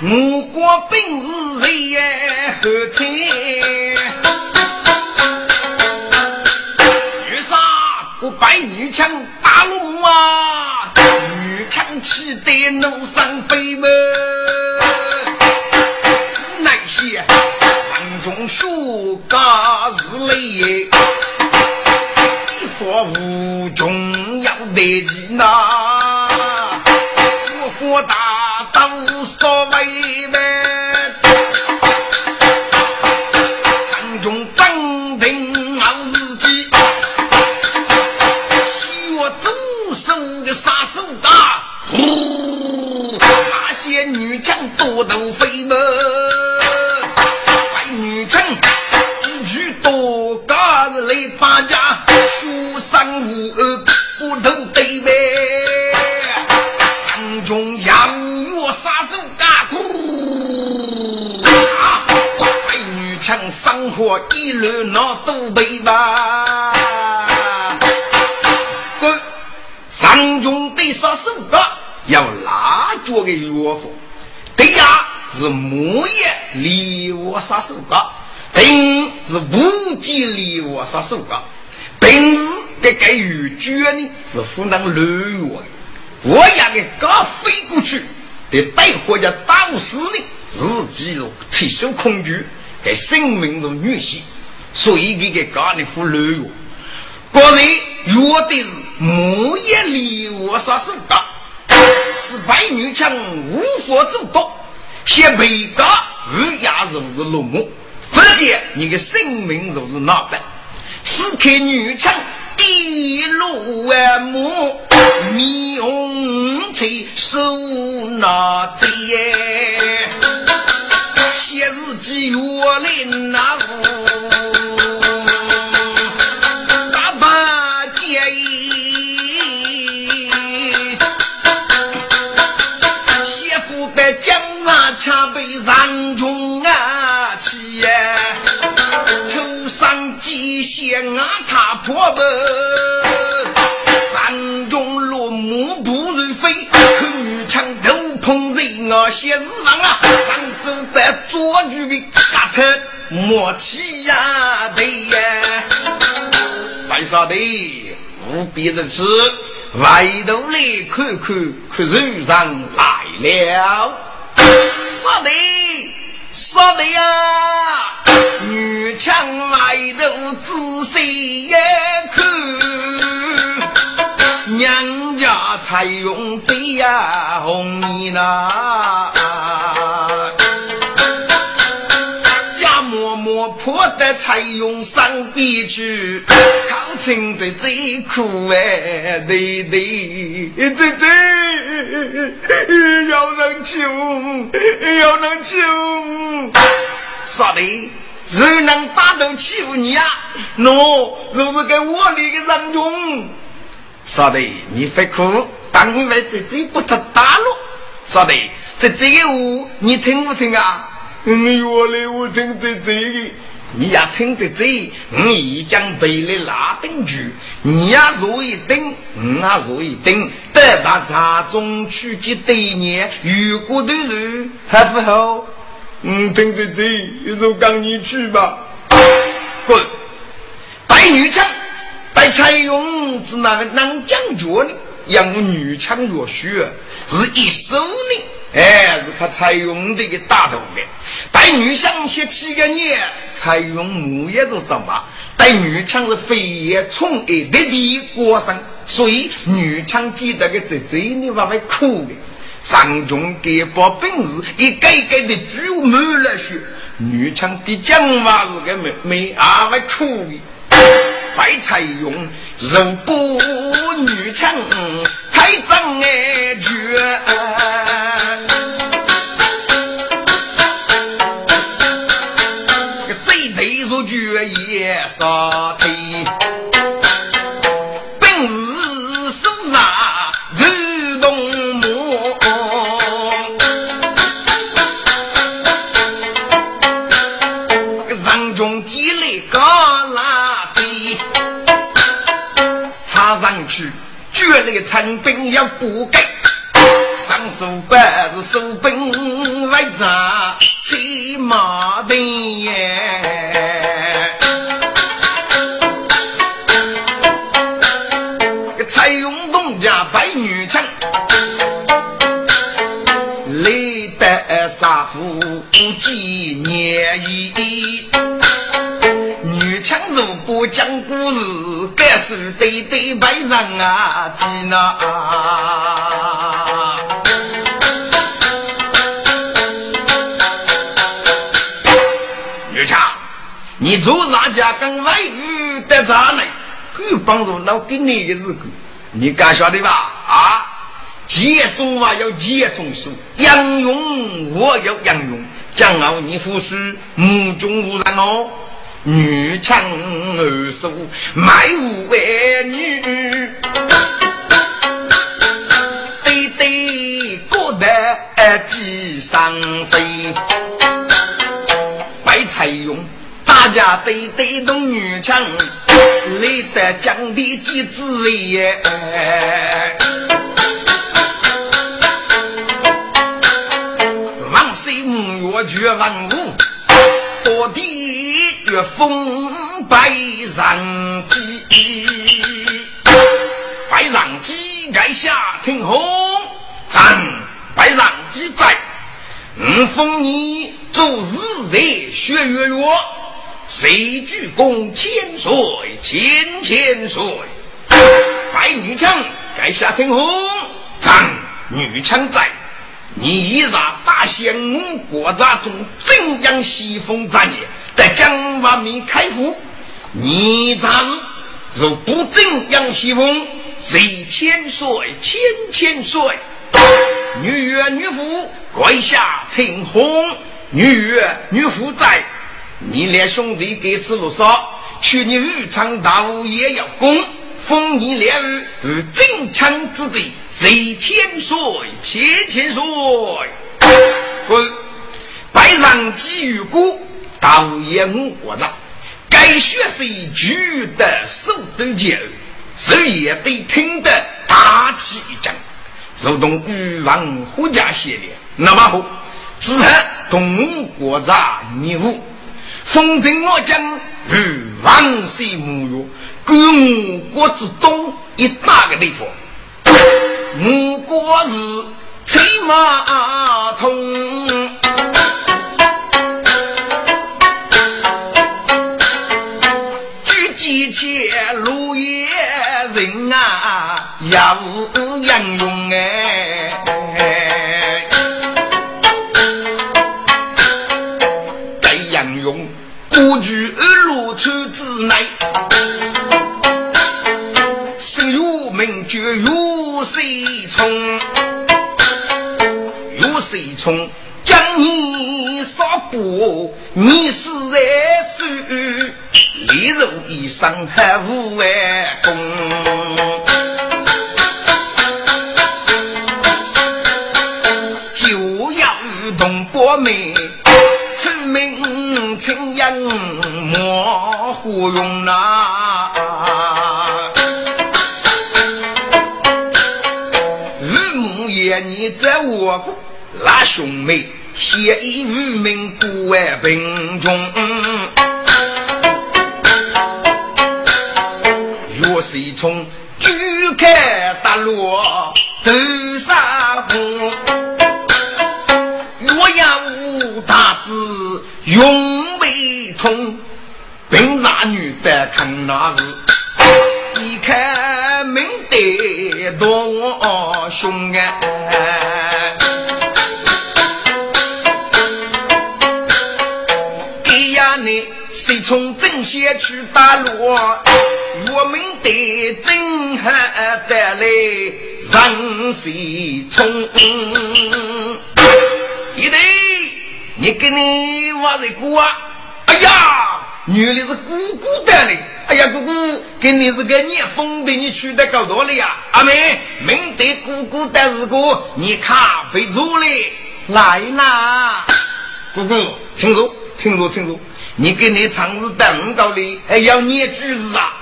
我国本是谁也何才？女杀我白女枪打龙啊，女枪气得怒上飞么？那些山中树嘎是雷，一佛无穷要得吉那，佛佛大无所谓呗。山中张定好日子，西岳左手的杀手大，那些女将多头飞生活一路那都背吧。滚！山中得杀手嘎，要拉着个药方。对呀，是木叶离我杀手嘎，平是无忌离我杀手嘎。平时这个雨卷呢是湖南六月的，我也给刚飞过去，得带回家当时呢，自己有提手恐惧，给生命如女婿，所以给给刚的副六月。果然约的是木叶离我杀手嘎。是白女枪无法走动，先被告二牙如是落幕，否则你的生命如是哪般？此刻女枪滴落万木，霓虹翠手拿贼，写日记月林那大把结媳妇的江啊，恰被山中啊起呀，头上机线啊，他破门，碰人啊，些日王啊，放手把捉住的嘎头莫起呀对呀，白沙的无比人吃。外头来看看，可是上来了。说的说的呀，女枪外头仔细看，娘家采用这呀红衣呐。家嬷嬷破的采用上边去，靠近在最苦哎，对对，这这要人救，要人救，啥的？谁能打得起你呀？喏，就是给我那个人用。啥的？你别哭，当因为这这不得打了。啥的？这这个话你听不听啊？嗯，我来我听这这个，你要听这这，我已经背了拉登句，你呀如一等，我呀如一等，得到茶中取几对年，如果的人还不好，嗯，听这这，就赶你去吧，滚！白女枪，白采用是那个南将军呢，养女枪若血，是一手呢。哎，是他采用这个大头的，带女枪写七个年，采用木叶子怎么？带女枪是飞叶冲一的地过生，所以女枪记得个在这里话会哭的。上中给把本事一个一个的举满了血，女枪的讲话是个没没啊会哭的。白采用人不女强太脏哎绝。也杀，插上去，绝了成兵要不给，上长手板是手本外长骑马的耶，采用东家白女枪，雷得杀夫几年一。女枪如不讲故事，该是对对白人啊，记那。女枪，你做啥家跟外语的咋呢？够帮助老给你的日子，你敢晓得吧？啊，节中话要节中说，杨勇我要杨勇，将傲你夫婿目中无人哦。女强儿瘦，卖无为女，对对过得几上飞，白菜用，大家对对动女强，累得讲的几滋味耶。王岁五月绝万物，多地。月风白上鸡，白上鸡盖下天红，咱白上鸡在，五封你做日日学月月，谁鞠躬千岁千千岁，白女枪盖下天红，咱女枪在，你让大仙五国家中怎样西风战也？在江湾面开府，你咋是如不正杨西风，谁千岁千千岁？女岳女夫跪下听红，女岳女夫在，你连兄弟给吃路少，去你日常大武也要攻，封你两儿与正强之地，谁千岁千千岁？滚！拜上几玉姑。道也五国子，该学谁举得手都脚，谁也得听得大气一讲，如同欲望虎家系列。那么好，之后同五国子你武，风筝我将与王水沐浴，各五国之东一大个地方，五国是车马通。路也人啊，也无杨勇哎。该杨勇孤居二路村之内，生如名绝如水冲，如水冲将你杀过，你是在水。一如上海无完工，就要同伯妹出名青阳莫胡用呐。日暮夜你在我国拉兄妹，写一渔民不外贫穷。谁从举开大落头上红？我要无大子永未通，并让女的看那日，一看明得多凶啊！哎呀，你谁从正线去打落？我们的真还得来让谁冲？一对，你跟你娃子姑啊？哎呀，原来是姑姑的嘞！哎呀，姑姑，跟你是个逆风的，你娶的高多了呀？阿妹，明得姑姑的是个你卡被住了，来啦！姑姑，请坐，请坐，请坐。你跟你长日等到的，还要念句子啊？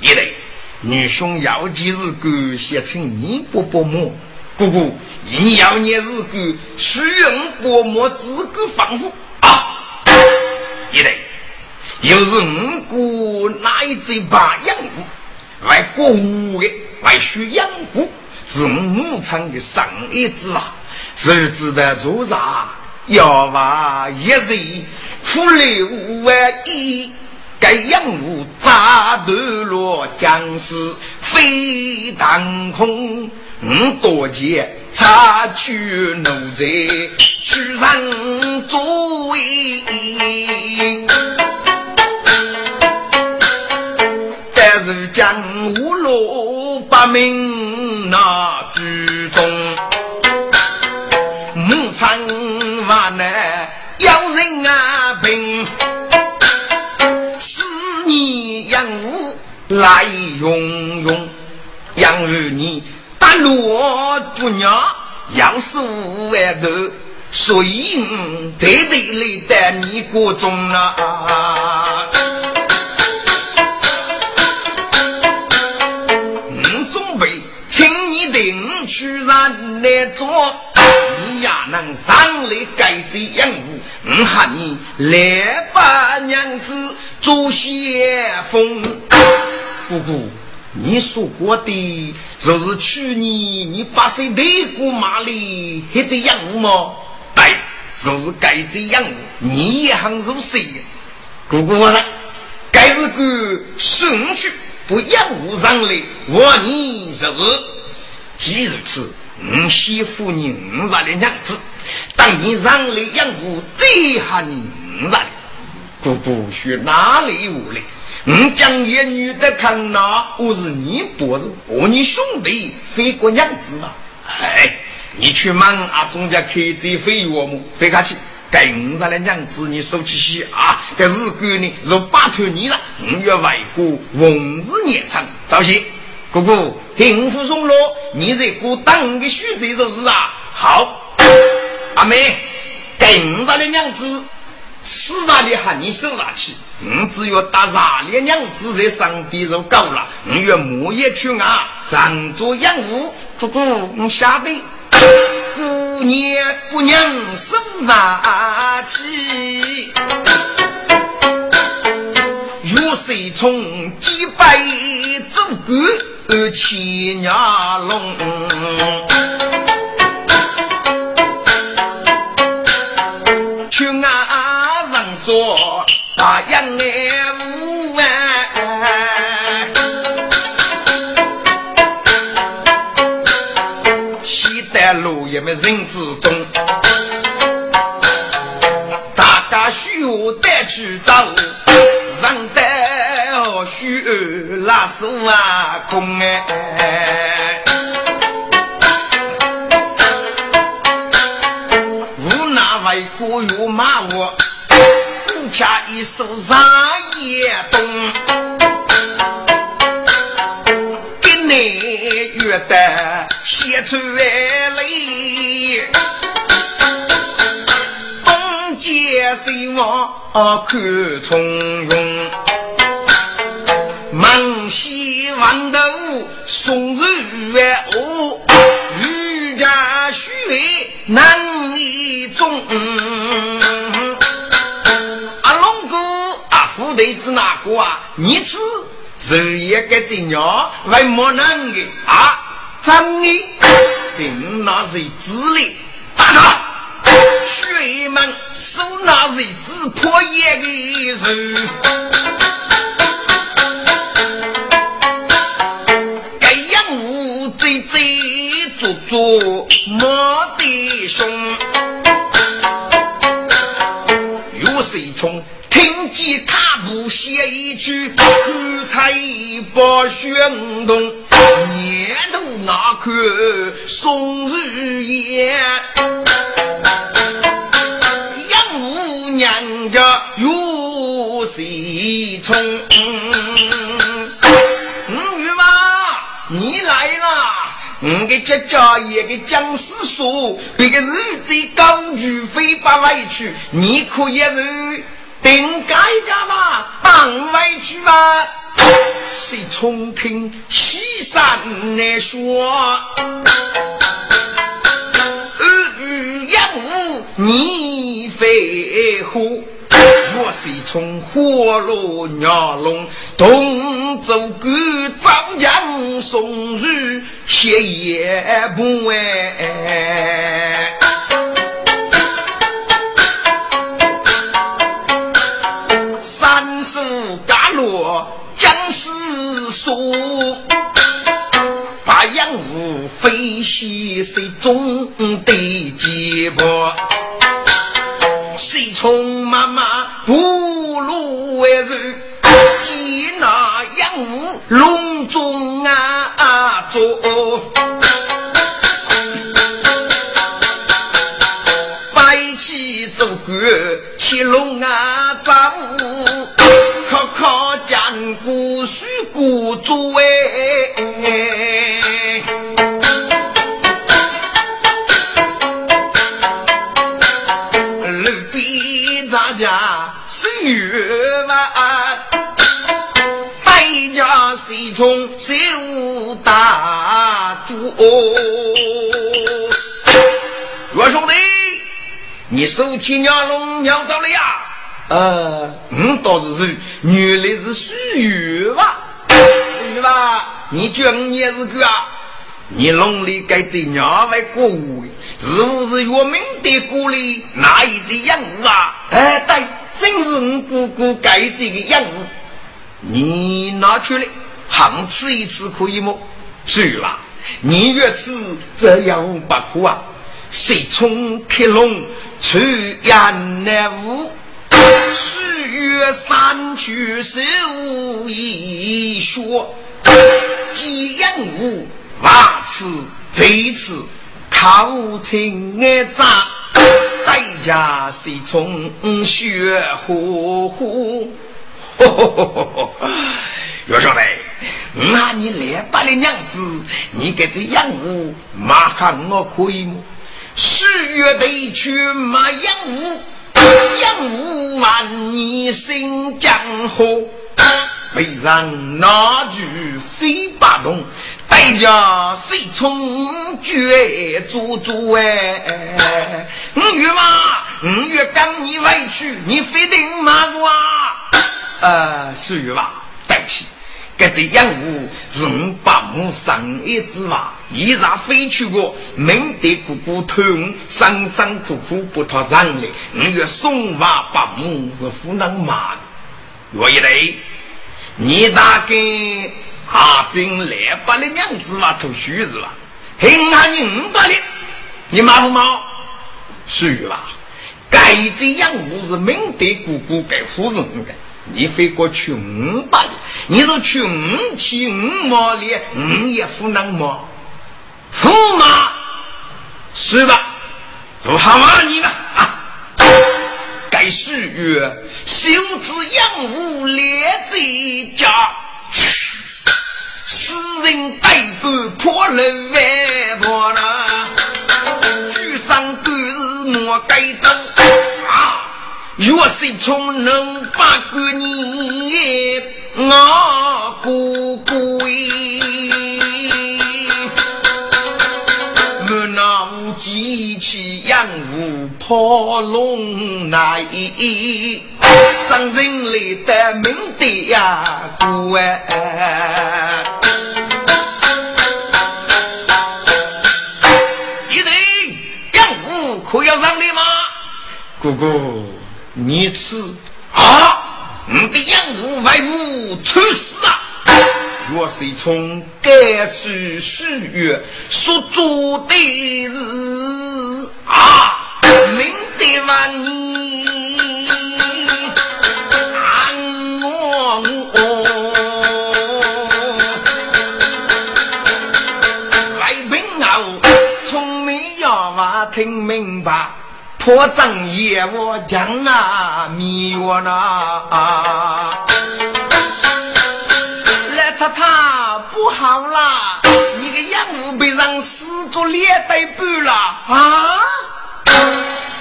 一类女兄要记是感谢请你伯伯么？姑姑，你要你是个虚荣薄膜资格房子啊！一类，又是五姑那一嘴把养姑，外国五的外需养姑，是五常的上一之法，谁知道做啥？要把一人负六万一。该养武扎断落将士飞当空，五多劫插去奴才去上座位，但是江湖路不明那举中，母亲万难要来用用，养儿你打落猪娘，要是五万头，所以得得来带你过中啊！准备请你定去让来做，你呀能上来改这养物，我喊你来把娘子做先锋。姑姑，你说过的，就是去年你八岁那个马里还这样吗？对，就是该这样。你也很入谁？姑姑我说，该是个顺序不养无上来，我你是。既如此，我媳妇你五十的娘子，当你上来养我，最喊你五十姑姑学哪里无来？你将一女的看哪？我是你伯子，我你兄弟，非过娘子嘛？哎，你去忙啊，中家开这飞我么？飞客气，该五十的娘子你收起些啊！这日过呢，若拜托你了，五月外国红日年长，早些哥哥，幸福送落，你在过当个虚岁就是啊？好，阿妹，该五十的娘子，四大里喊你收拿去。我只要打啥烈娘子在上边就够了。我要木叶去啊，上做养物。姑姑，你晓得，姑娘姑娘手上起，有谁从几百走过千年龙？做。大洋哎无啊，西单路也没人之中，大家需要带去走，人带需拉手啊空哎，下一首上夜冬，给你约的写出来，东街西望看从容，满西望头送入哦，渔家须难一中。对子哪个啊？你吃是一个真鸟，为么能的啊？真的，定那是子嘞，大哥，血门手那是子破叶的手，该养物贼贼做做没得凶，有谁冲？听见卡布写一句，看他一把宣动，年头那颗松日夜，杨五娘家有谁从？五月妈，你来了，我给这家也给僵尸说，别个日子高举飞把外去，你可也是。定该革嘛当外去嘛。谁从听西山来说，二五杨五你飞虎，我是从火炉鸟笼东走个张江送日，谢也不哎。飞西水中的结果。谁从妈妈不如为人，接那养武隆中啊做，白起走过七龙啊走，靠靠江古水古做哎。家谁从手打住？岳兄弟，你手起鸟笼鸟走了呀？呃，嗯，倒是是，原来是许愿吧？许愿吧？你叫你也是个啊？你笼里该这鸟外过午，是不是岳明的锅里哪一只养物啊？哎，对。正是我姑姑盖这个样，你拿出来行吃一次可以吗？是吧？你越吃这样不苦啊！谁从开龙出烟来雾，岁月三去手一说，几样物万次这次靠情爱扎。代价是从血呼呼，岳兄弟，那你来把的娘子，你给这养物马上我可以吗？十月得去马养物，养物万年新江河，背上那句飞八洞。代价谁从绝做做哎？五月嘛，五月刚你委屈，你非得骂我啊？呃，是月吧？对不起，这只养物是我八母生一只嘛，一日飞去过，明得姑姑偷我，辛辛苦苦不脱上来，五月送娃八母是湖南骂的，月一来，你大概。阿真来把的娘子嘛，图虚是吧？还俺你五百两，你骂不骂？是吧？该这样我是明德姑姑给夫人的，你非过去五百两，你是去五千五毛两，五也不能吗？驸马是的，不好骂你了啊！该属于修子养武列在家。死人背叛破人万破啦，举上官是莫该走啊！若是从能把个你我姑姑我那无机器养无破龙来，张人来的明的呀，姑哎。可要让你吗？哥哥，你吃啊！你的养母外母出事啊！若是从该书书月所做的事啊，明得万你安我外宾啊，从没要话听明白。破正业我讲啊迷我呐，来他他不好啦！你个养母被人死做连带半了啊！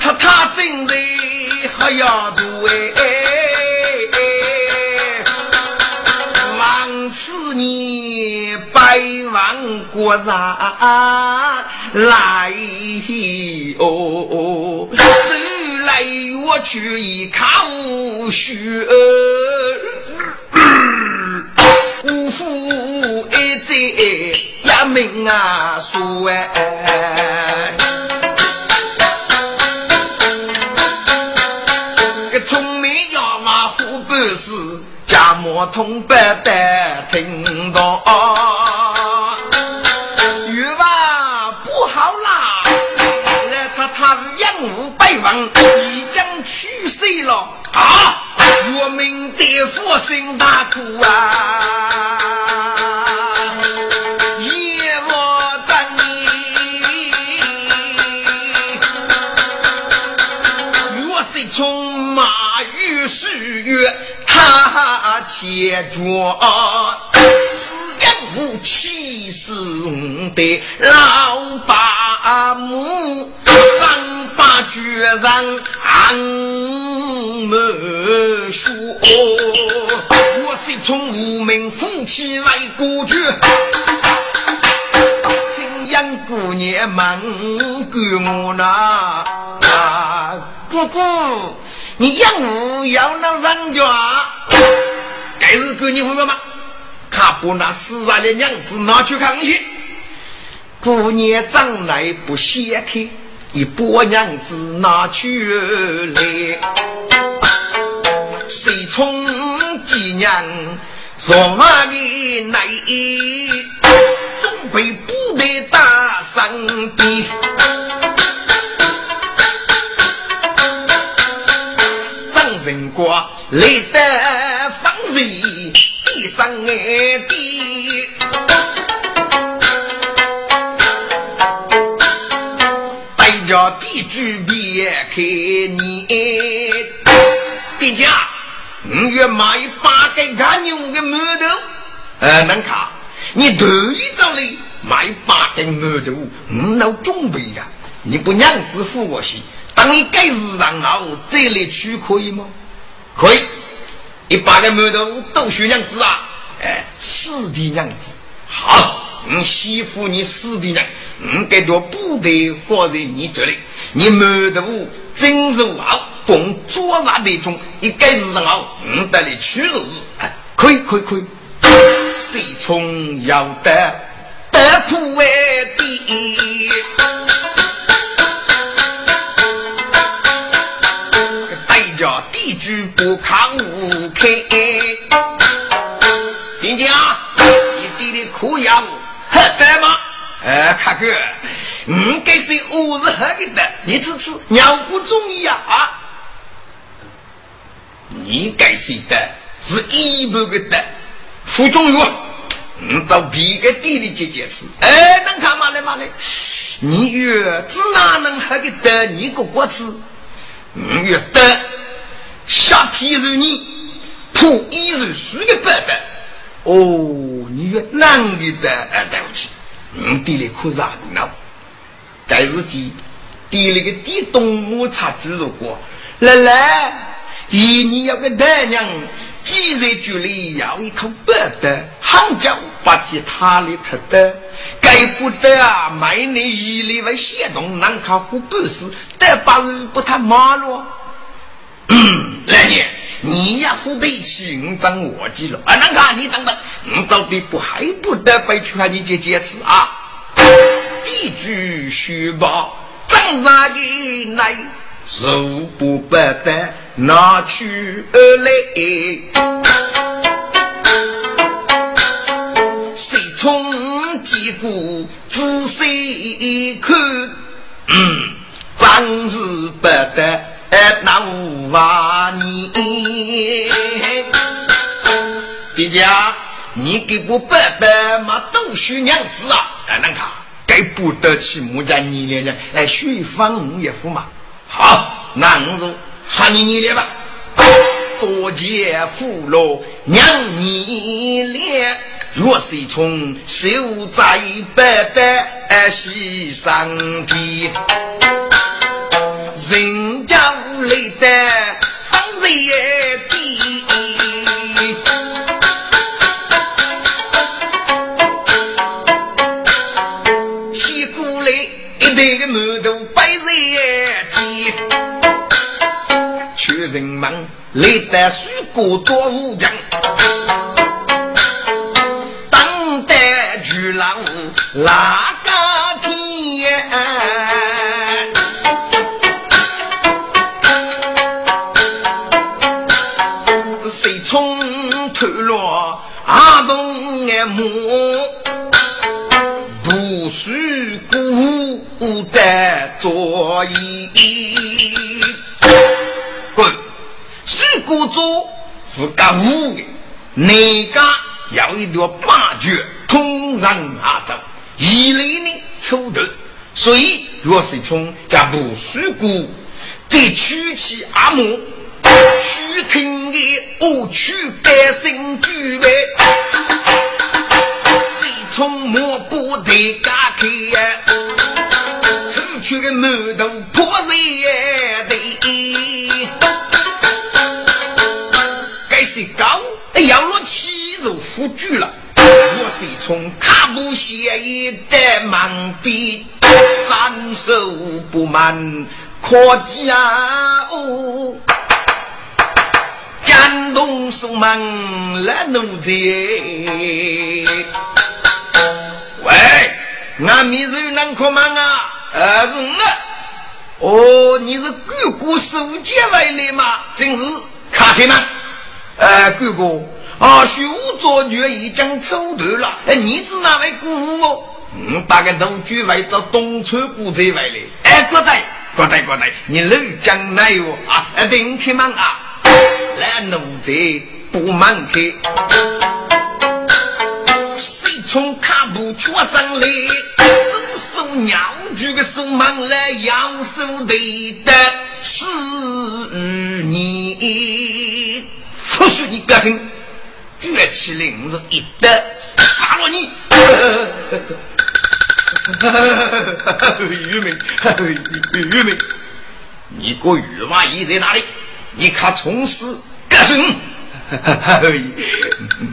他他真的还要做哎，你百万国上来哦。走来我去一看无须，无父一在也命啊输哎，个聪明要马虎不是，家莫通不得听到。已经去世了啊！我们的父心大苦啊！他牵着，死人无气是的老八母。决然安没说，我是从无名夫妻来过去，青阳姑娘们给我那姑姑，你养我要那人家，该是给你负责吗？他不拿死来的娘子拿去看去，姑娘长来不显开。一把娘子拿去来，谁从几年上马的来，总被部队打伤的。张仁国来得上哎的。叫地主别开你，店家，五月买八个干牛的馒头，呃，能卡？你头一早来买八根馒头，你老准备的，你不娘子付我些，当你该市场后再来取可以吗？可以，一百个馒头都需娘子啊，哎，四弟娘子，好。你媳妇，你死的呢？你该叫部队放在你这里，你满肚真是好，工作上那种，一该是人好，你得来取肉日，可以可以可以。谁从要得得苦为地，价地主不抗无开，并且啊，你弟弟苦养。对吗？哎，卡哥，嗯，该是我是喝的，你吃吃，尿不中意啊啊！你该是的，是一般的的，副中药，嗯，找别个弟弟姐姐吃。哎，能看嘛来嘛来，你越只哪能喝个的？你哥哥吃，嗯，越的，夏天如你，铺衣如水的白的。哦，你越男的的，哎，对不起，嗯，地里可热闹。该日记地里个地东木茶猪肉锅，来来，一年要个大娘，几日距离要一口白的，杭州把其他里特的，该不得啊，买你一里为县东南靠湖不是，得把人不他马路。嗯，来年。你呀，不得起，我长我记了。啊，那看你等等，我早的不还不得被劝你姐姐吃啊？地主虚报，张三的来，受不不得拿去而来。谁从击鼓仔细看，嗯，你给不白的嘛？都许娘子啊！哎，那个，该不得起木家你娘娘，哎，许放一副嘛。好，那我就喊你你来吧。多谢父老娘你来，若是从秀在白的西上的。人家屋里的房子也人们来得许国多武将，当代巨浪哪个天？谁从头落阿东眼目？不许孤单作揖。许孤做是个武的，哪个要一条八绝通上阿走，一类呢抽头。所以若是从家不许孤，再取其阿母。须听的我去百姓聚会，谁从莫不得家开呀？出去的满是高要落气肉富聚了。我是从卡布写一的忙笔，三手不满可家哦。山东送门来奴才，喂，俺名字能可忙啊？呃，是我。哦，你是哥哥收钱回来吗？真是卡开吗？哎，哥哥，啊，徐武做决已经抽头了。哎，你是哪位姑父？嗯，把个农具外到东川古寨回来。哎，过来，过来，过来，你老将来哟啊？哎，等开门啊！来奴才不忙开，谁从卡布出征来？真手鸟举个手忙来，扬手对的是你。你个性，举起领子一得杀了你！愚 民，愚民，你个玉娃衣在哪里？你看从事个性，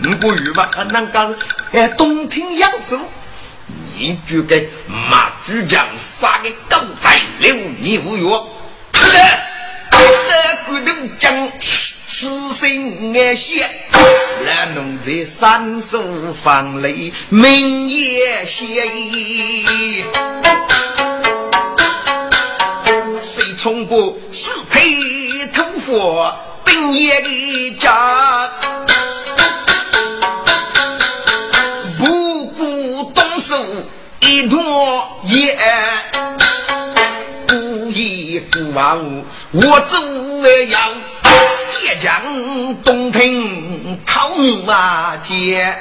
不过语吧，那个哎，东听扬州，你就给马主将杀个狗仔留你无约，得骨头将此心爱写，来弄在三手放泪，明夜写意。谁从过是配头发本业的家，不顾动手一坨烟，不依不忘我走要接将东庭讨马街。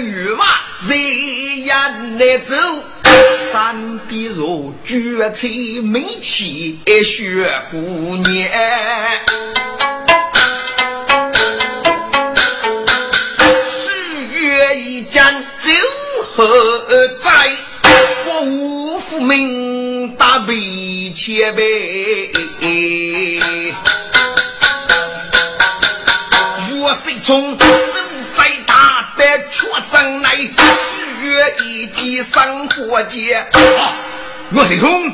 雨娃在眼内走，山边若绝彩美气雪姑娘。何在？我无福命大悲千倍。若是从。出征来，许月一击生活节。岳水冲，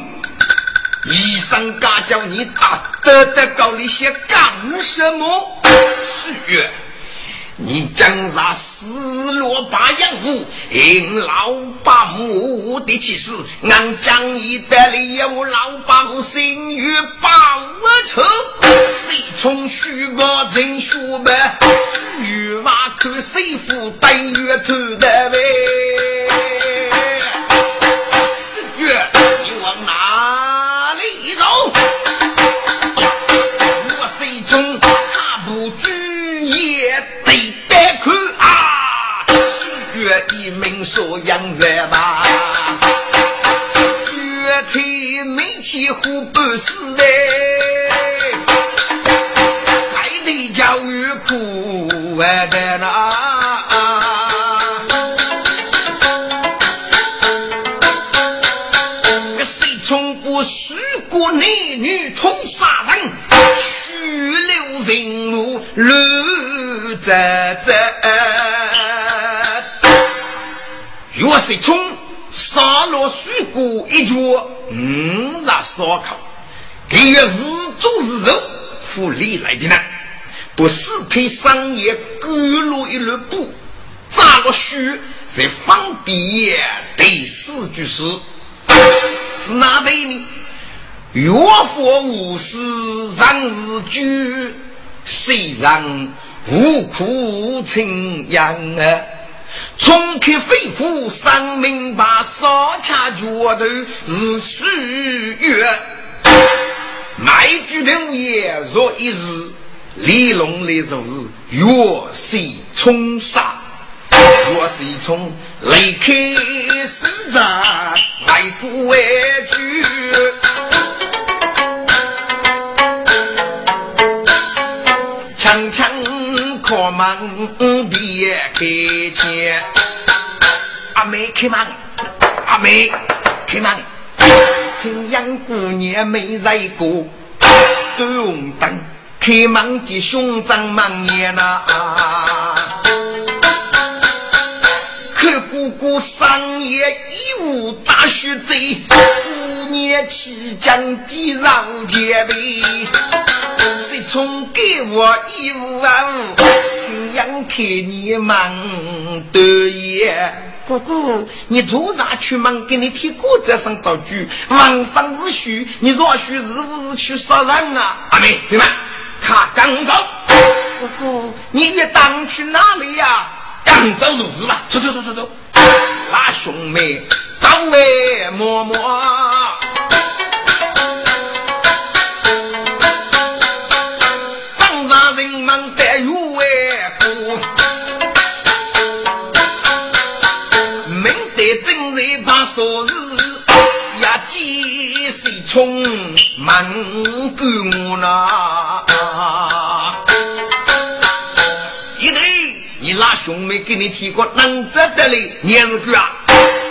一声嘎叫你打得得高里些干什么？许月。你将杀四罗八阳武，引老八母的气势，俺将你带领有老八母心与报仇。谁从虚报真虚报？虚话看谁负担月头的呗？说养人吧，绝对没气虎不死的，还得教育苦啊的那。谁从不许过男女同杀人，血流人路乱折。折。水冲杀了水果一脚，五日烧烤，给月日做日肉，富利来的呢。把尸体上也割落一缕布，扎个须，在方便对四句诗，是哪位呢？岳父无事让日居，虽然无苦情阳啊。冲开肺腑，三明白，烧恰脚头是虚月，卖句头也若一日。李龙的手是月水冲杀，月水冲离开手掌，迈步为去，门别开前，阿妹开门，阿妹开门，青阳姑娘没在过，红灯。开门的兄长忙也呐，看姑姑上夜一无大雪贼，五年期将地上结备，谁从给我一无啊？怎样看你忙得也？姑姑，你做啥去忙？给你提锅子上造句，晚上是虚，你若虚是不是去杀人啊？阿妹，对吗？他刚走，姑姑，你也当去哪里呀？赶走就是吧，走走走走走，那兄妹走哎，默默，几岁冲门关我呢？那兄妹给你提过，能值得嘞？你是个啊？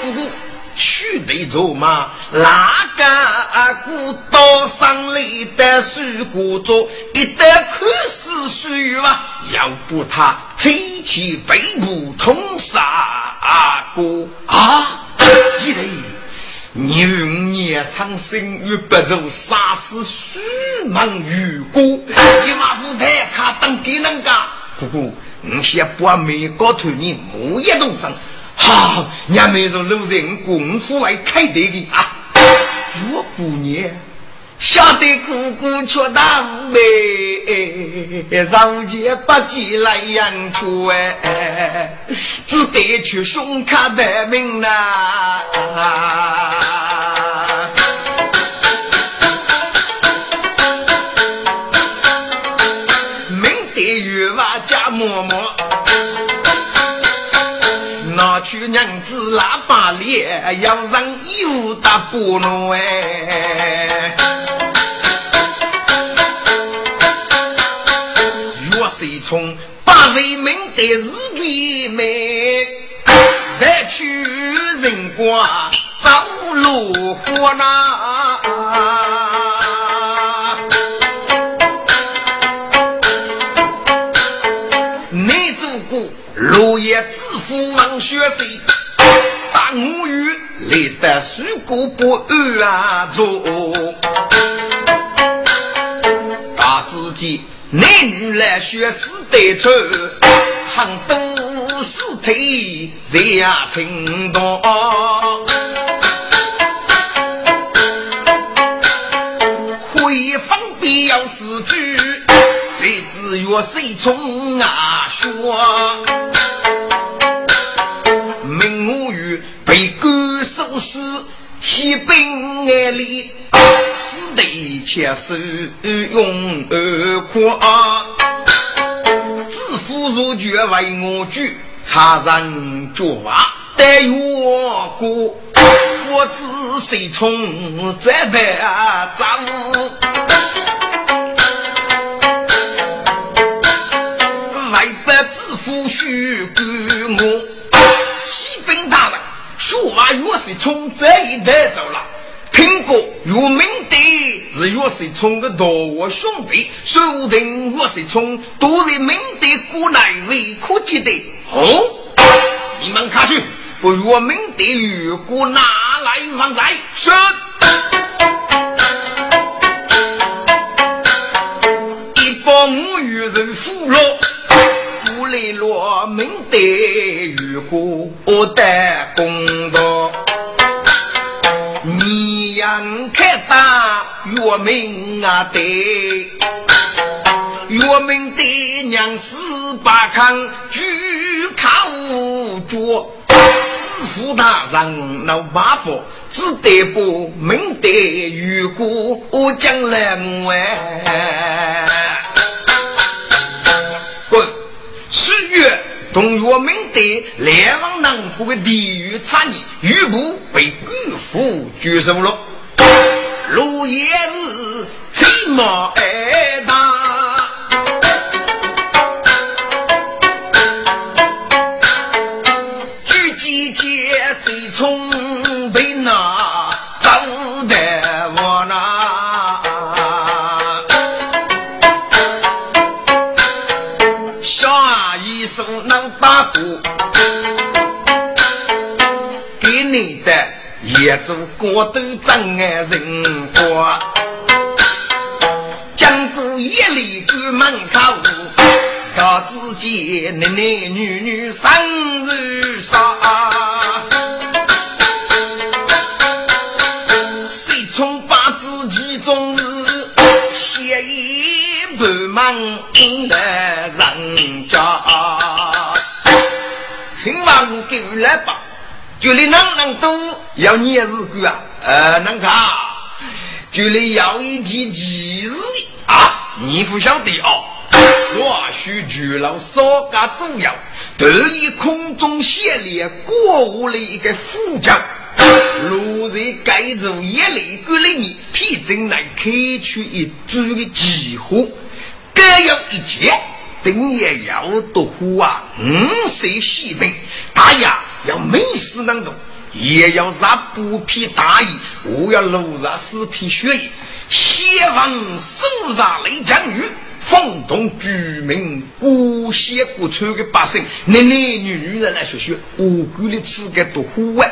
姑姑，须得走嘛？哪个古道上来的水果做一旦看似水嘛？要不他吹起背部通杀过啊？一对牛年长生与不走，杀死虚梦玉姑，一马虎台卡当给人家姑姑。你先把美高头你木叶动身，好，伢们说路人功夫来开队的啊！月姑娘，晓得姑姑却当妹，上街八街来养出哎，只得去胸卡的命呐。嬷嬷，拿去娘子喇叭脸，要让有大不弄哎。若是从把人民的日比美，再去人光走路火呐。落叶自负望雪水，大乌鱼累得水果不安啊！做大自己男女来学死得丑，很多尸体在呀平多。回方必要死句，这只月水冲啊说。西北爱里，且是用而夸。自负如绝为我举，茶人脚袜待月过。父子谁从在得走？外不自负须管我。说话岳水从这一带走了，听过岳明德是岳水冲的大我兄弟，说定岳水冲都是明德过来为可记的。哦，你们看去，不岳明的玉骨拿来放在是。一帮母鱼人俘虏，府里落明的玉骨的公道。你阳开大月明啊得。岳明的娘十八康，举靠无着，自负大人闹八佛，只得不明得玉骨将来我哎。滚！十月同岳明的两王南国的地狱产业，玉骨被官府接收了。路也是骑马挨打知己见谁重也做过都真爱人过，江过夜里关门口，到自己男男女女生日杀。来人家，请王给来吧，就连人人都要念日句啊！呃，能看，就连要一件吉日啊，你不晓得哦。或许巨老少个重要，得以空中写列过户的一个副将，如在该州夜里过了你，皮正来开出一株的几户。该有一切，等也要多花啊！五色细兵，大牙要美食能动，也要让布匹大衣，我要露上四匹血衣。先王手上雷将雨，风动居民，孤血孤穿的百姓，男男女女的来学学，我管的吃个多虎啊！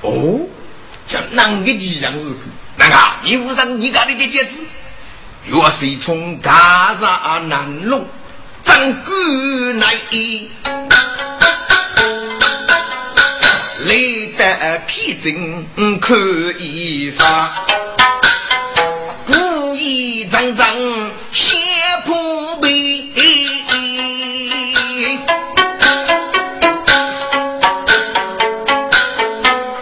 哦，叫哪个吉祥日子？那个，你屋上你家的个戒指？若是从大上南龙，张冠乃衣，来得天真可以发，故意张张写破碑。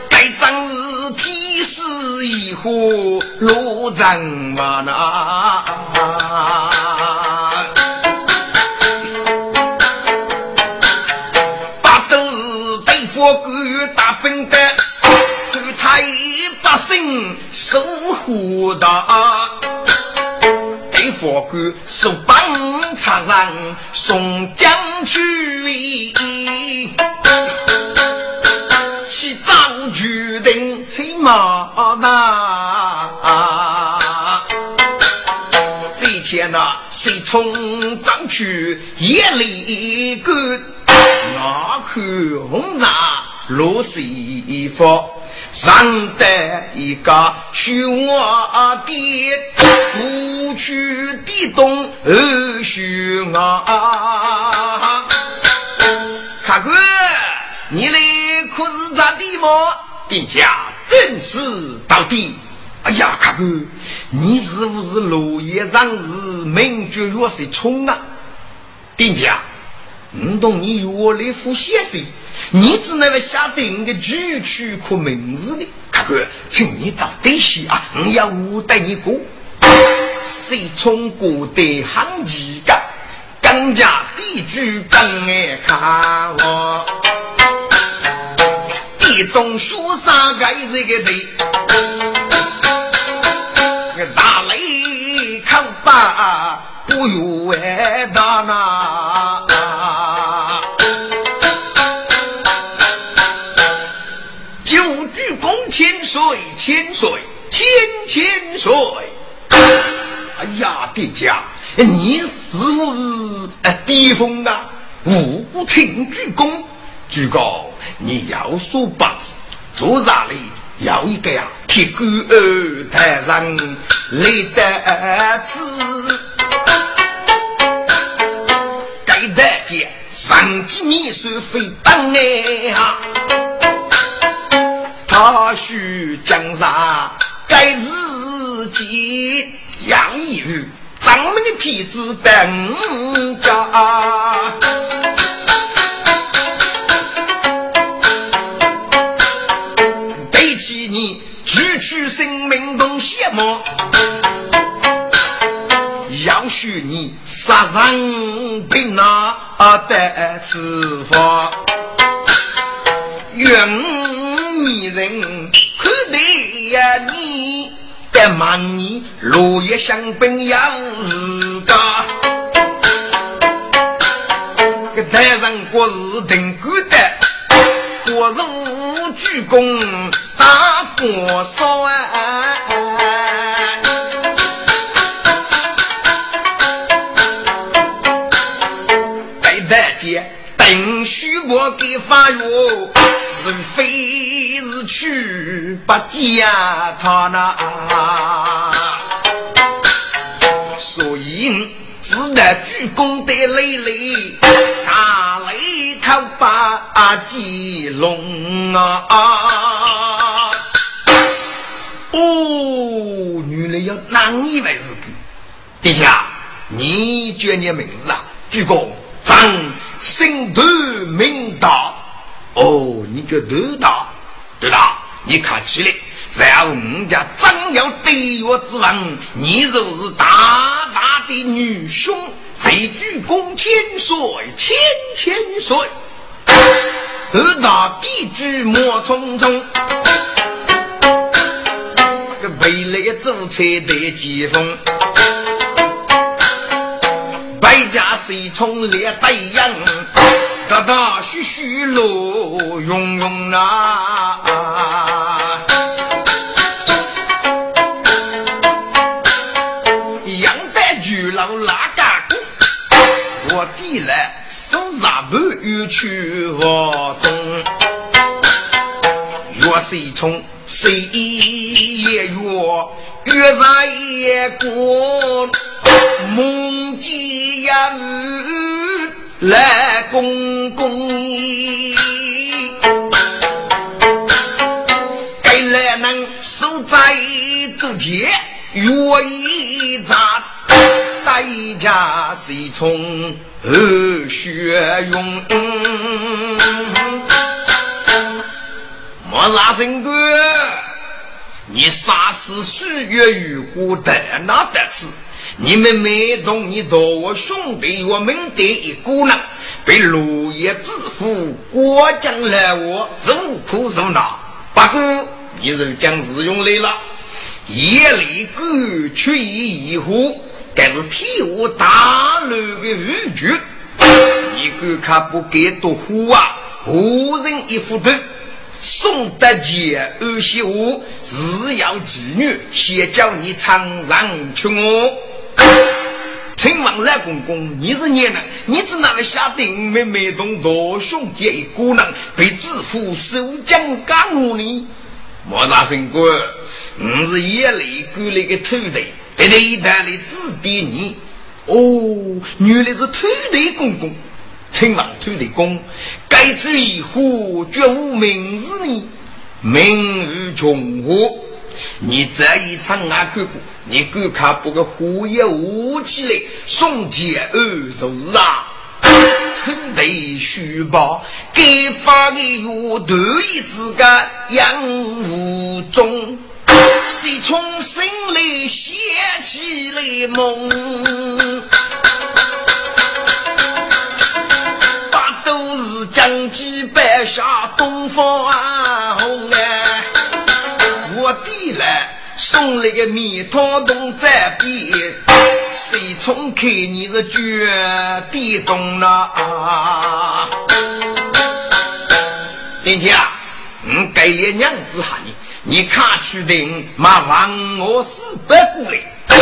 该张是天守护的，对付个手帮插上送将军，去造决定骑马那。见那谁从张去夜里个，那口红纱落西服，上得一个虚我的不去的东二虚啊！客官，你来可是咋地么？定价正式到底。哎呀，客官，你是不是落叶上是名绝若是冲啊？丁家，你懂你我来副先生，你只能为下定个句曲可名字的。卡哥，请你找对些啊，我要我带你过。谁冲过的行几个？更加地主更爱看我，地动书上盖这个的。大雷抗把不远大那，千千岁。哎呀，殿下，你是不是呃地风啊？吾请鞠躬，鞠躬，你要说八字，做啥哩？要一个呀，铁杆儿台上立得此，该得见上级秘书非当哎哈，他须江山该自己杨一宇，咱们的体子等着。取生命动邪魔，要许你杀人并拿得此法，愿你人看得呀你，得骂你落叶相奔要自家，个台上过日定过得，过日鞠躬。打过算，待大姐等许我给发药，是非去不见他那，所以只得鞠躬得累累，大雷口把鸡笼啊。哦，原来要哪一位是个？殿下，你叫你名字啊？鞠躬，张姓窦名大。哦，你叫窦大，窦大，你看起来，然后我家张要对月之王，你就是大大的女兄，谁鞠躬千岁，千千岁。窦大必举莫匆匆。这未来做菜得几风，百家谁从列对阳，大大虚虚落庸庸啊！杨代巨老拉嘎鼓，我弟来手上不有去我中，若谁从。谁也月月上一过，梦见呀来公公，该来能守在祖节月一扎，代价谁从血涌？莫拉神哥，你杀死许月与孤的那得此？你们没懂，你同我兄弟我们的一姑娘被落叶之父过江来我受苦受难。不过你人将使用来了，夜里狗却一呼，该是替我大乱的玉局。你敢看不给多呼啊？无人一斧头。宋德杰儿媳妇是要妓女，先叫你尝尝去我。请问老公公，你是娘人，你只那么下定妹妹同大兄弟一姑娘被知府收将干我呢？莫大神官，我是夜里过来个土地，在这一带里指点你。哦，原来是土地公公。请问土地公，该主一户绝无名字呢？名誉穷户，你这一场啊看过？你敢看不个虎也武起来，送钱二十啊？土地虚报，该发的药头一自个杨无中，谁从心里写起来梦？不都是将鸡摆下东方红送了个蜜桃冻在边，谁从开你是绝地洞呐？殿下，我改了娘子喊你，你看去定麻烦我四百过来。主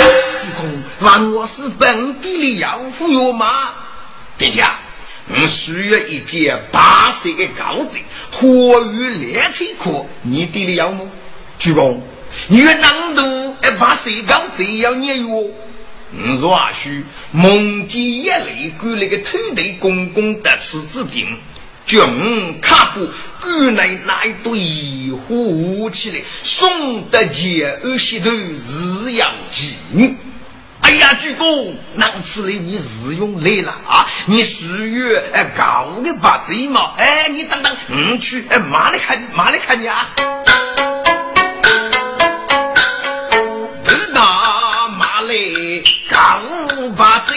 公，让我四本地里要服药吗？殿下。我需要一件八色的高子，火与烈气壳，你得了要吗？主公，越南度一把色高子要捏哟。你说阿须，蒙吉一类归那个土地公公得此指定，军卡布归来那一堆火起来，送得前二西头日阳急。哎呀，主公，那次来你日用来了啊！你十月哎搞个把贼嘛？哎，你等等，嗯去哎，马来看，马来看呀！大搞把贼，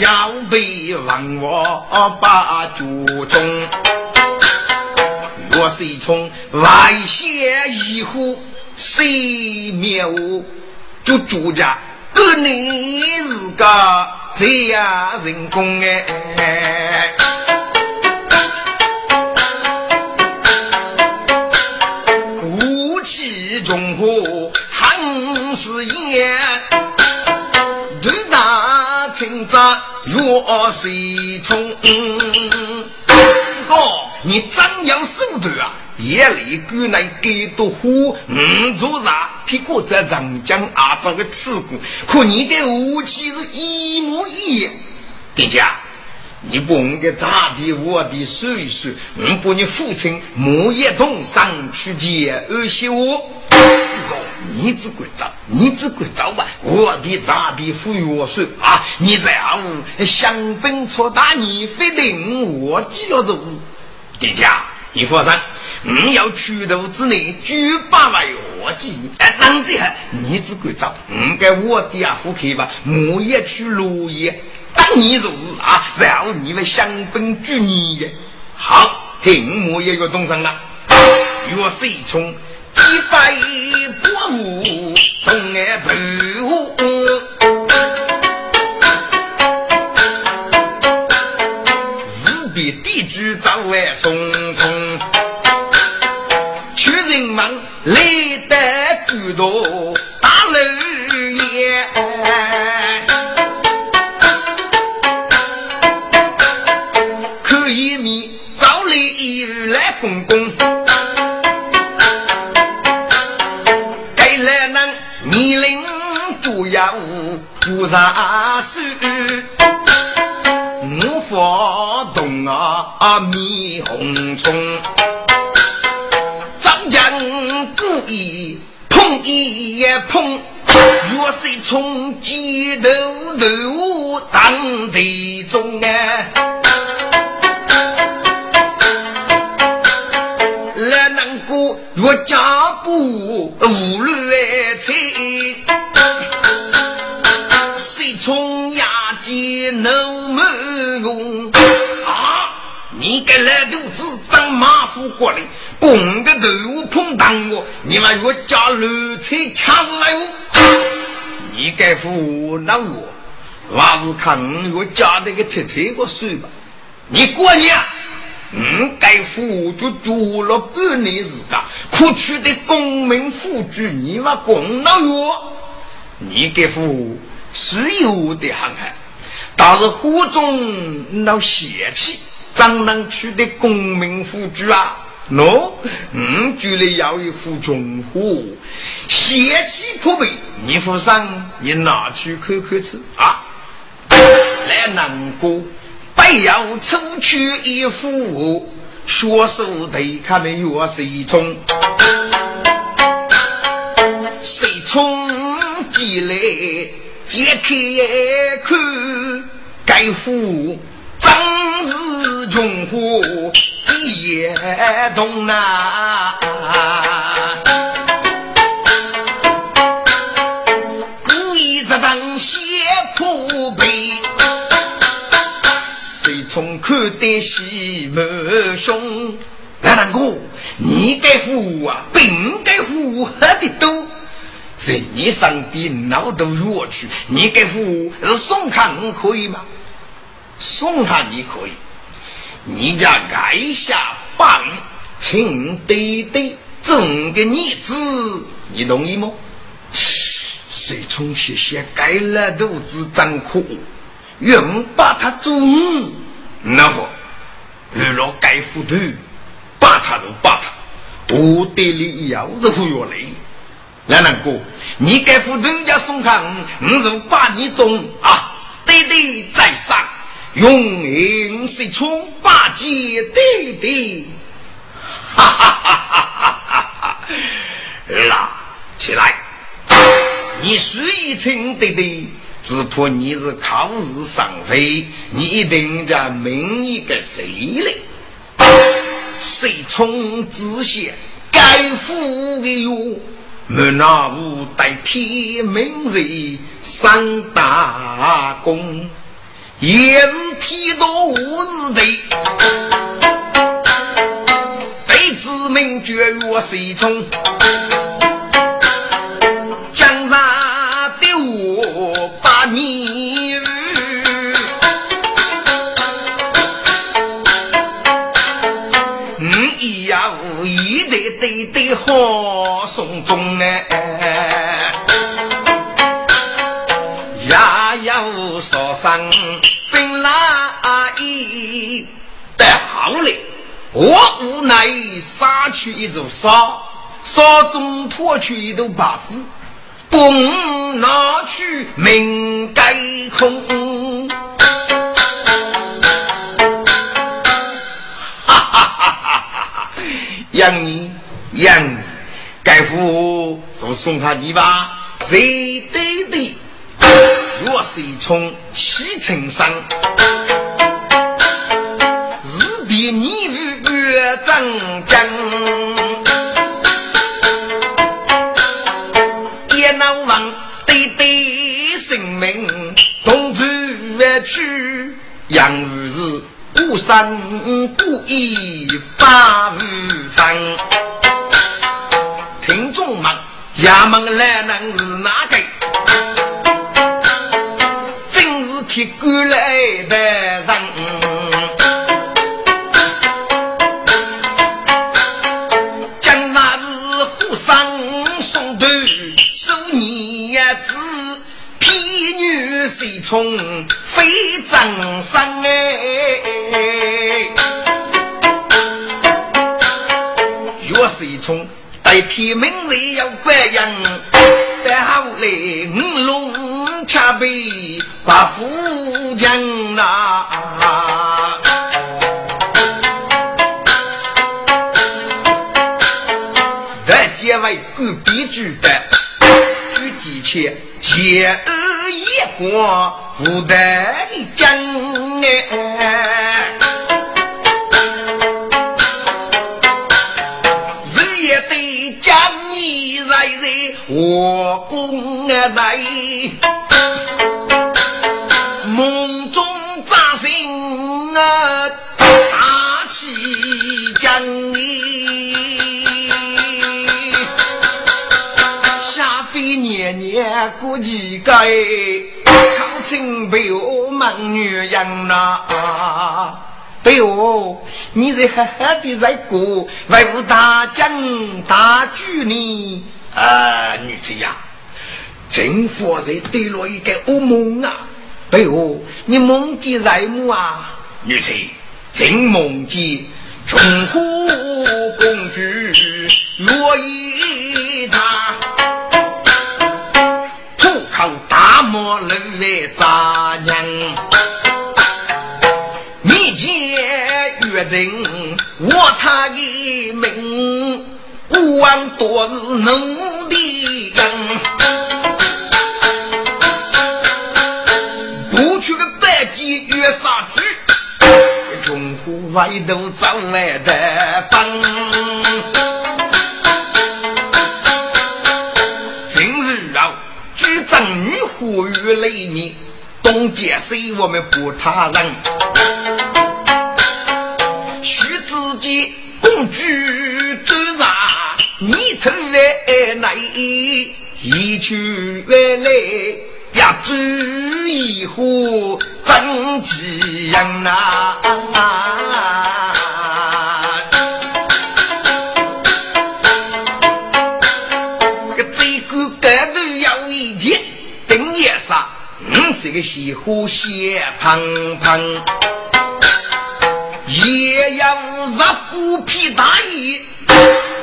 要被王我把主中。我是从外县一户，谁灭我？就主家，哥你是个这样人工哎？器中火，汉是烟，对大清早若谁从？哦。你张扬手段啊，夜里赶来给多火，嗯，做啥？屁股在长江啊，这个刺骨，和你的武器是一模一样。殿下，你不应该咋地？我的说一说，我把你父亲莫一同上去见二媳妇。你只管走，你只管走吧。我的咋地服我说啊？你这样想本错大，你非得我记了就是。殿下，你放心，我要去头之内举八万药剂。哎，当这样，你只管走，我给我的啊夫客吧，我也去落叶，等你如是啊，然后你们相奔举你的。好，嘿，我也要动身了。岳水冲，几百波舞，东岸头。早晚匆匆，穷人们累得骨头不啥事。发动啊！灭红虫，张将故意碰一碰，若是从街头头当地中啊，来难过若家不无乱财，谁间怒目？你给来肚子长马虎过来，公的头碰当我，你们越家乱菜掐死来我。你该扶那我，还是看我家这个菜菜个水吧。你过年，嗯，该扶就做了半年时间，可取的功名富贵，你们公那我，你该扶是有的很很，但是火中闹邪气。怎能取得功名富贵啊？喏，嗯，居然要一副重火，邪气破背，你夫上你拿去看看吃啊！来难过，不要出去一副，学手对他们越谁冲？谁冲进来揭开看，该副。当日穷苦一夜动啊，故意这张血破背，谁从看得西门凶？来大哥，你该服啊，并该服喝的多，在你身边闹得弱去，你该服是宋康可以吗？送他你可以，你家爱下棒，请对对，整个女子，你同意吗？谁从谢谢盖了肚子张苦，愿把他做母，那么遇了盖斧头，把他就把他，我得里要是忽悠累。来，南哥，你盖斧头家送康，我就把你动啊，对对在上，用银谁冲八戒对对，哈哈哈哈哈哈！拉起来。你虽一称对对，只怕你是考试上飞，你一定叫名一个谁嘞？谁从知县该府的哟？门那无代替名人上大功，也是天道无日贼，被子民绝约谁从？对对好，送终哎，也有说声本来意，但后来我无奈杀去一座山，山中脱去一头白虎，不拿去命该空。哈哈哈哈哈！杨你。杨，该夫是送他你吧？谁对对？若是从西城上，日比你月长江，也难忘对对生命同处而去，杨是孤山孤意把无常。衙门来人是哪个？真是铁杆来的人。将那是虎生送头，收年子，婢女随从非正生哎。从。代替名人要白样，但后来五龙恰被把富将拿。这几位官逼主的，举几千千二一光，不得将哎。我宫来，梦中扎醒啊，大气将你，下飞年年过几个，考清北我忙女人呐，对哦，你在好好的在过，为吾大将大举呢。啊，女子呀，真佛在对了一个噩梦啊！哎呦，你梦见什么啊？女子真梦见春虎公主落一场，土靠大漠人来扎娘，你见月人我他的命。古往多是奴的人，不去个白鸡月杀猪，中户外头找来的帮。今日啊，举证女呼吁雷鸣，东街谁我们不他人，一去回来，呀，注意户真吉人呐！个这个盖头要一件，个西湖血滂滂，也要日不披大衣，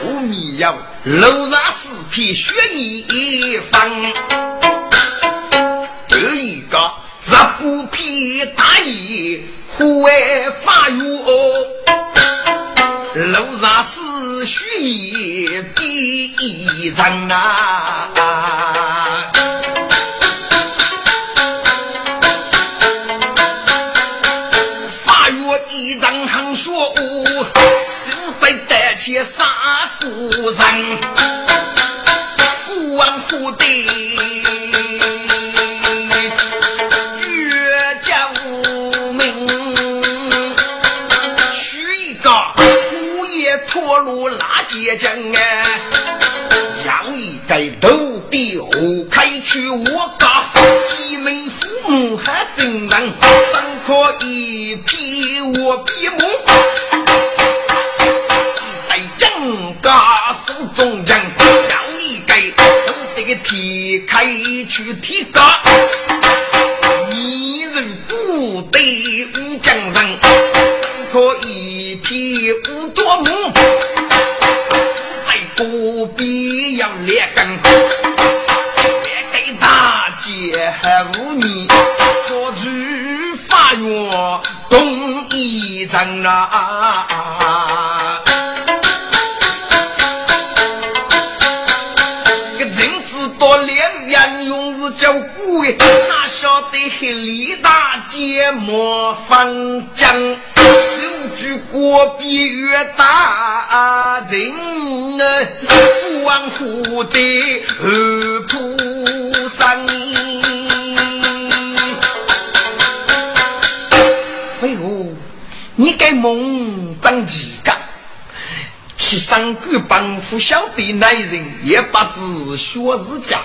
后面要露上四片血衣裳，第一个日不披大衣，户外发育路上是血比一张啊！法院一张行说，手在担起杀孤人，王府的。破路拉街将哎，让一盖头的河开去去提高，七三个帮夫晓得男人也不知学是假。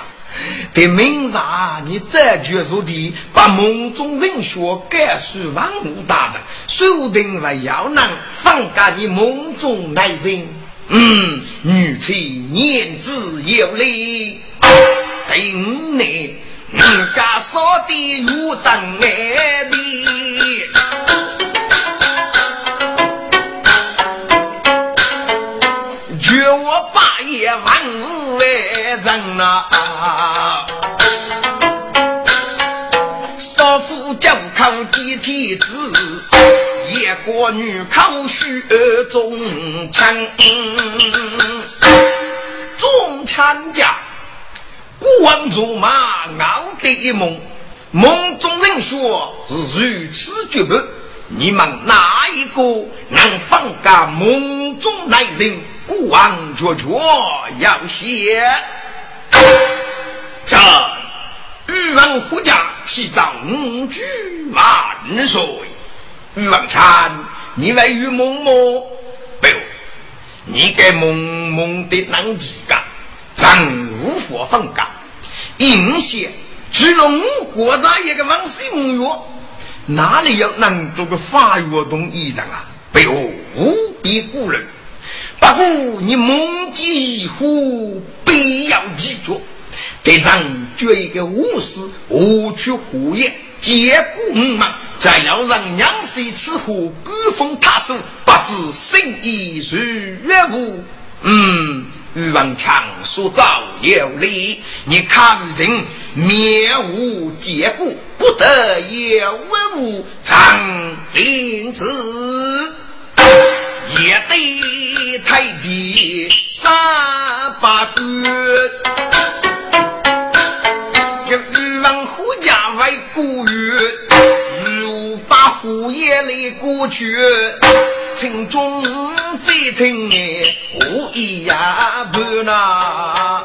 得明察你这句说的，把梦中人学改书万物大人，说定还要能放假你梦中男人。嗯，女婿言之有理，对五年，人家说的如等爱的，我八爷万无为人呐，少妇就靠几天子。一个女考学中强，中参加国王卓马傲得一梦，梦中人说是如此绝不，你们哪一个能放个梦中来人？国王绝绝要写，朕欲问何家起早居万岁。玉王禅，你来与梦么？不，你给梦梦的难几个？咱无法放假。应县去了我国家一个王氏墓院，哪里有能做个法院动议长啊？不，无比古人。不过你梦见以后，必要记住，队长决一个武士，无去胡言，结果嘛。再要让娘婿此后古风踏实，不知生意如何物。嗯，欲望强说早有理，你看人面无结果，不得有物长林子，也得太低三八个。欲王胡家为古月。午夜里过去，城中再听你，我一呀不呐。